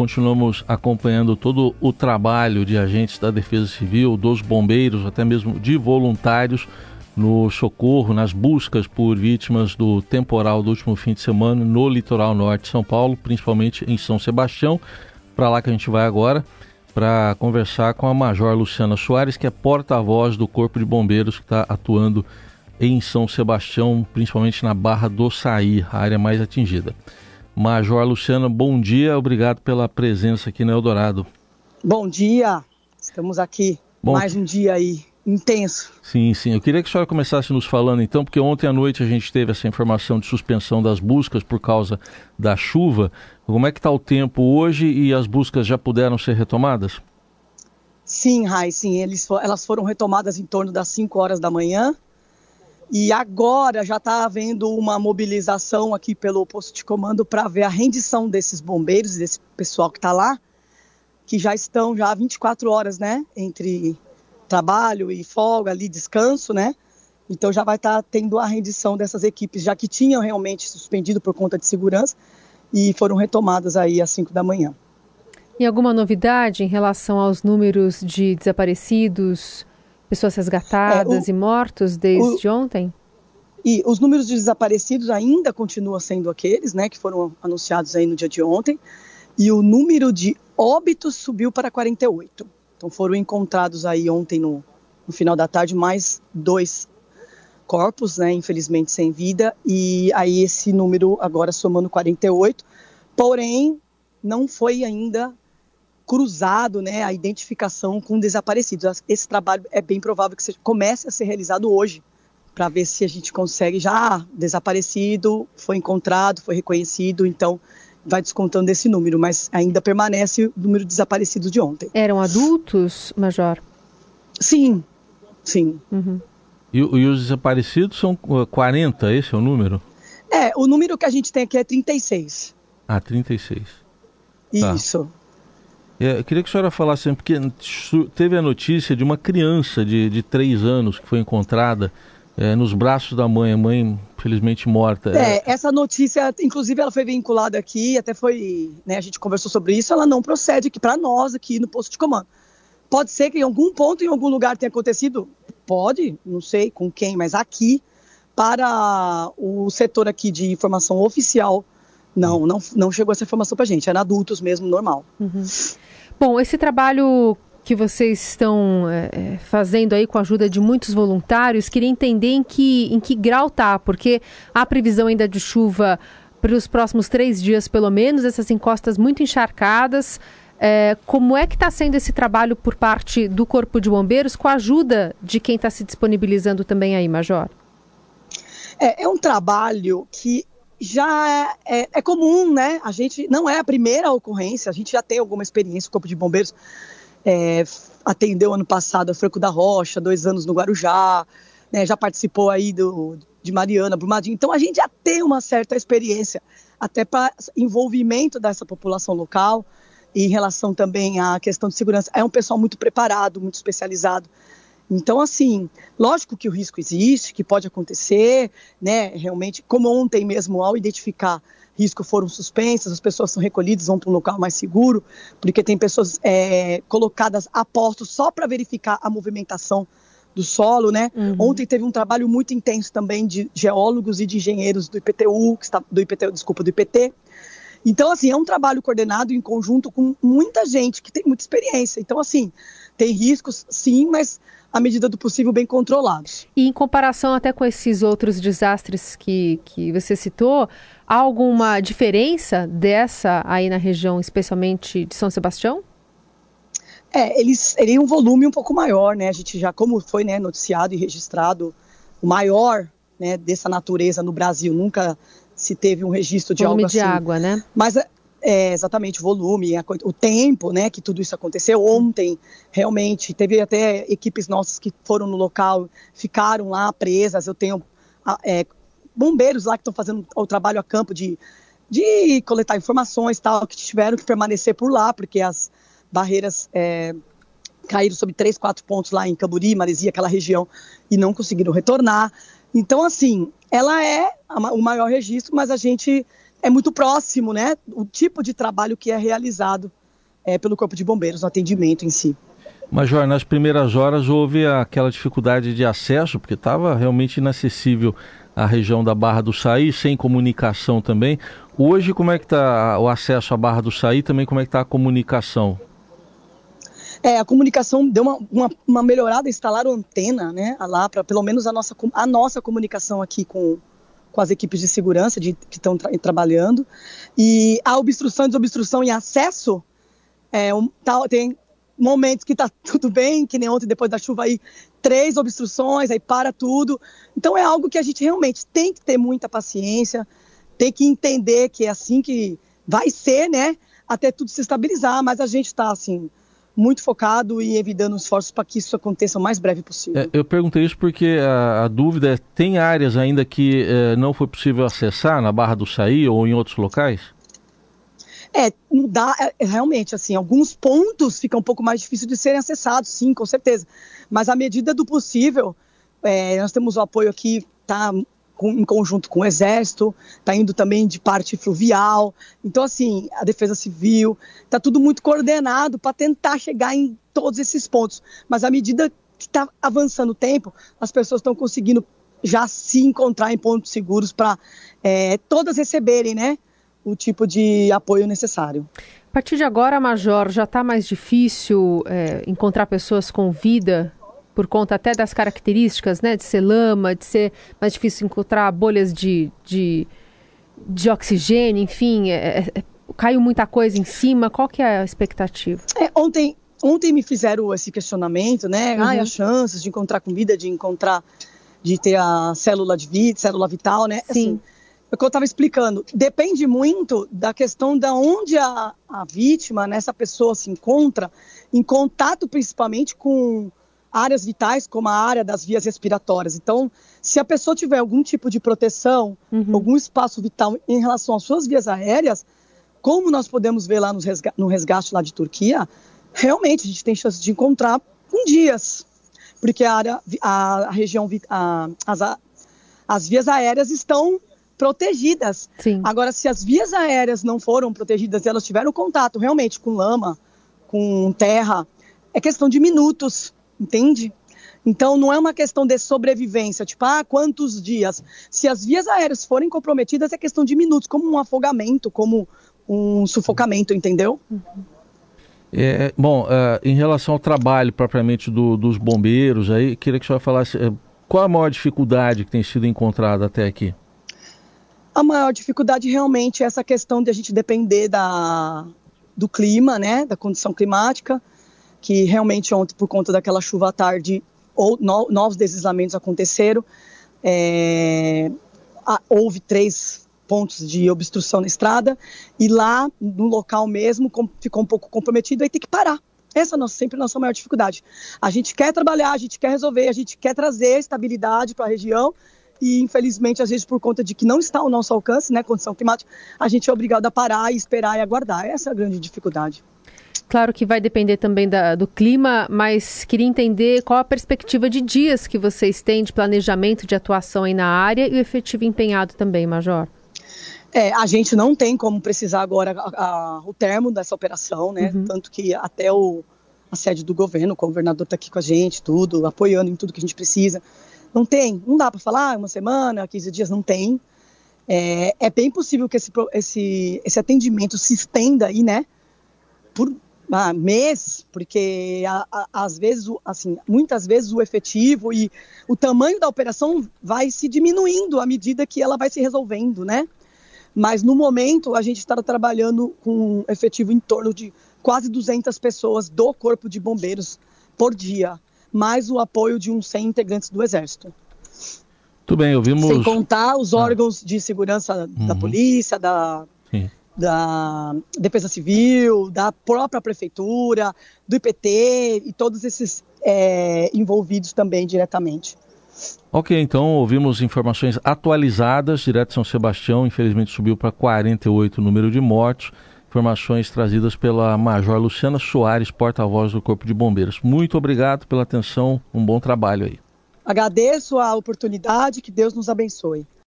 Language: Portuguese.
continuamos acompanhando todo o trabalho de agentes da Defesa Civil, dos bombeiros, até mesmo de voluntários no socorro, nas buscas por vítimas do temporal do último fim de semana no litoral norte de São Paulo, principalmente em São Sebastião. Para lá que a gente vai agora para conversar com a Major Luciana Soares, que é porta-voz do Corpo de Bombeiros que está atuando em São Sebastião, principalmente na Barra do Saí, a área mais atingida. Major Luciana, bom dia, obrigado pela presença aqui no Eldorado. Bom dia, estamos aqui bom, mais um dia aí intenso. Sim, sim. Eu queria que a senhora começasse nos falando então, porque ontem à noite a gente teve essa informação de suspensão das buscas por causa da chuva. Como é que está o tempo hoje e as buscas já puderam ser retomadas? Sim, Rai, sim. Eles, elas foram retomadas em torno das 5 horas da manhã. E agora já está havendo uma mobilização aqui pelo posto de comando para ver a rendição desses bombeiros, desse pessoal que está lá, que já estão já há 24 horas, né, entre trabalho e folga ali, descanso, né? Então já vai estar tá tendo a rendição dessas equipes, já que tinham realmente suspendido por conta de segurança e foram retomadas aí às 5 da manhã. E alguma novidade em relação aos números de desaparecidos, pessoas resgatadas é, o, e mortos desde o, ontem? E os números de desaparecidos ainda continuam sendo aqueles, né, que foram anunciados aí no dia de ontem, e o número de óbitos subiu para 48. Então foram encontrados aí ontem no, no final da tarde mais dois corpos, né, infelizmente sem vida, e aí esse número agora somando 48, porém não foi ainda cruzado, né, a identificação com desaparecidos. Esse trabalho é bem provável que comece a ser realizado hoje, para ver se a gente consegue já ah, desaparecido, foi encontrado, foi reconhecido, então vai descontando esse número, mas ainda permanece o número de desaparecidos de ontem. Eram adultos, Major? Sim, sim. Uhum. E, e, os desaparecidos são 40, uh, esse é o número? É, o número que a gente tem aqui é 36. Ah, 36. Tá. Isso. É, eu queria que a senhora falasse, porque teve a notícia de uma criança de, de 3 anos que foi encontrada é, nos braços da mãe, a mãe felizmente morta. É, essa notícia, inclusive, ela foi vinculada aqui, até foi, né, a gente conversou sobre isso, ela não procede aqui para nós aqui no posto de comando. Pode ser que em algum ponto, em algum lugar tenha acontecido, pode, não sei com quem, mas aqui para o setor aqui de informação oficial, não, não, não chegou essa informação para gente, era adultos mesmo, normal. Uhum. Bom, esse trabalho que vocês estão é, fazendo aí com a ajuda de muitos voluntários, queria entender em que, em que grau tá, porque há previsão ainda de chuva para os próximos três dias, pelo menos, essas encostas muito encharcadas. É, como é que está sendo esse trabalho por parte do Corpo de Bombeiros, com a ajuda de quem está se disponibilizando também aí, Major? É, é um trabalho que já é, é, é, comum, né? A gente não é a primeira ocorrência, a gente já tem alguma experiência, o Corpo de Bombeiros é, atendeu ano passado a Franco da Rocha, dois anos no Guarujá, né, já participou aí do, de Mariana, Brumadinho. Então a gente já tem uma certa experiência, até para envolvimento dessa população local e em relação também à questão de segurança. É um pessoal muito preparado, muito especializado. Então, assim, lógico que o risco existe, que pode acontecer, né? Realmente, como ontem mesmo, ao identificar risco foram suspensas, as pessoas são recolhidas, vão para um local mais seguro, porque tem pessoas é, colocadas a postos só para verificar a movimentação do solo, né? Uhum. Ontem teve um trabalho muito intenso também de geólogos e de engenheiros do IPTU, que está, do IPTU, desculpa, do IPT. Então, assim, é um trabalho coordenado em conjunto com muita gente que tem muita experiência. Então, assim, tem riscos, sim, mas à medida do possível bem controlados. E em comparação até com esses outros desastres que, que você citou, há alguma diferença dessa aí na região, especialmente de São Sebastião? É, eles teriam um volume um pouco maior, né? A gente já, como foi né, noticiado e registrado, o maior né, dessa natureza no Brasil, nunca se teve um registro de volume algo de assim. água, né? Mas é, exatamente o volume, a, o tempo, né, que tudo isso aconteceu ontem, realmente teve até equipes nossas que foram no local, ficaram lá presas. Eu tenho é, bombeiros lá que estão fazendo o trabalho a campo de, de coletar informações, tal, que tiveram que permanecer por lá porque as barreiras é, caíram sobre três, quatro pontos lá em Camburi, Maresia, aquela região, e não conseguiram retornar. Então, assim, ela é o maior registro, mas a gente é muito próximo, né? O tipo de trabalho que é realizado é, pelo Corpo de Bombeiros, o atendimento em si. Major, nas primeiras horas houve aquela dificuldade de acesso, porque estava realmente inacessível a região da Barra do Saí, sem comunicação também. Hoje, como é que está o acesso à Barra do Saí? Também como é que está a comunicação? É, a comunicação deu uma, uma, uma melhorada, instalaram antena, né, lá para pelo menos a nossa, a nossa comunicação aqui com, com as equipes de segurança de, que estão tra trabalhando. E a obstrução, desobstrução e acesso, é, um, tá, tem momentos que está tudo bem, que nem ontem, depois da chuva aí, três obstruções, aí para tudo. Então é algo que a gente realmente tem que ter muita paciência, tem que entender que é assim que vai ser, né, até tudo se estabilizar, mas a gente está assim muito focado e evitando esforços para que isso aconteça o mais breve possível. É, eu perguntei isso porque a, a, dúvida é, tem áreas ainda que é, não foi possível acessar na Barra do Saí ou em outros locais? É, dá, é, é, realmente, assim, alguns pontos ficam um pouco mais difíceis de serem acessados, sim, com certeza. Mas à medida do possível, é, nós temos o apoio aqui, tá com, em conjunto com o Exército, está indo também de parte fluvial. Então, assim, a Defesa Civil, está tudo muito coordenado para tentar chegar em todos esses pontos. Mas à medida que está avançando o tempo, as pessoas estão conseguindo já se encontrar em pontos seguros para é, todas receberem, né? o tipo de apoio necessário. A partir de agora, Major, já está mais difícil é, encontrar pessoas com vida por conta até das características, né, de ser lama, de ser mais difícil encontrar bolhas de, de, de oxigênio, enfim, é, é, é, caiu muita coisa em cima. Qual que é a expectativa? É, ontem, ontem me fizeram esse questionamento, né? Uhum. as chances de encontrar comida, de encontrar, de ter a célula de vida, célula vital, né? Sim. Assim, é o que eu estava explicando, depende muito da questão de onde a, a vítima, né, essa pessoa se encontra, em contato principalmente com áreas vitais, como a área das vias respiratórias. Então, se a pessoa tiver algum tipo de proteção, uhum. algum espaço vital em relação às suas vias aéreas, como nós podemos ver lá no resgate, no resgate lá de Turquia, realmente a gente tem chance de encontrar com dias, porque a área, a, a região, a, as, as vias aéreas estão protegidas. Sim. Agora, se as vias aéreas não foram protegidas, elas tiveram contato realmente com lama, com terra, é questão de minutos entende? Então não é uma questão de sobrevivência, tipo, ah, quantos dias? Se as vias aéreas forem comprometidas, é questão de minutos, como um afogamento, como um sufocamento, entendeu? É, bom, uh, em relação ao trabalho propriamente do, dos bombeiros, aí queria que o senhor falasse uh, qual a maior dificuldade que tem sido encontrada até aqui? A maior dificuldade realmente é essa questão de a gente depender da, do clima, né, da condição climática que realmente ontem, por conta daquela chuva à tarde, ou, no, novos deslizamentos aconteceram. É, houve três pontos de obstrução na estrada e lá no local mesmo ficou um pouco comprometido, aí tem que parar. Essa é sempre a nossa maior dificuldade. A gente quer trabalhar, a gente quer resolver, a gente quer trazer estabilidade para a região e infelizmente às vezes por conta de que não está ao nosso alcance, né, condição climática, a gente é obrigado a parar e esperar e aguardar. Essa é a grande dificuldade. Claro que vai depender também da, do clima, mas queria entender qual a perspectiva de dias que vocês têm de planejamento de atuação aí na área e o efetivo empenhado também, Major. É, a gente não tem como precisar agora a, a, o termo dessa operação, né? Uhum. Tanto que até o, a sede do governo, o governador está aqui com a gente, tudo, apoiando em tudo que a gente precisa. Não tem, não dá para falar uma semana, 15 dias, não tem. É, é bem possível que esse, esse, esse atendimento se estenda aí, né? Por ah, mês, porque a, a, às vezes, assim, muitas vezes o efetivo e o tamanho da operação vai se diminuindo à medida que ela vai se resolvendo, né? Mas no momento a gente está trabalhando com um efetivo em torno de quase 200 pessoas do Corpo de Bombeiros por dia, mais o apoio de uns 100 integrantes do Exército. Tudo bem, ouvimos. Sem contar os ah. órgãos ah. de segurança uhum. da polícia, da, Sim da Defesa Civil, da própria Prefeitura, do IPT e todos esses é, envolvidos também diretamente. Ok, então ouvimos informações atualizadas, direto de São Sebastião, infelizmente subiu para 48 o número de mortos. Informações trazidas pela Major Luciana Soares, porta-voz do Corpo de Bombeiros. Muito obrigado pela atenção, um bom trabalho aí. Agradeço a oportunidade, que Deus nos abençoe.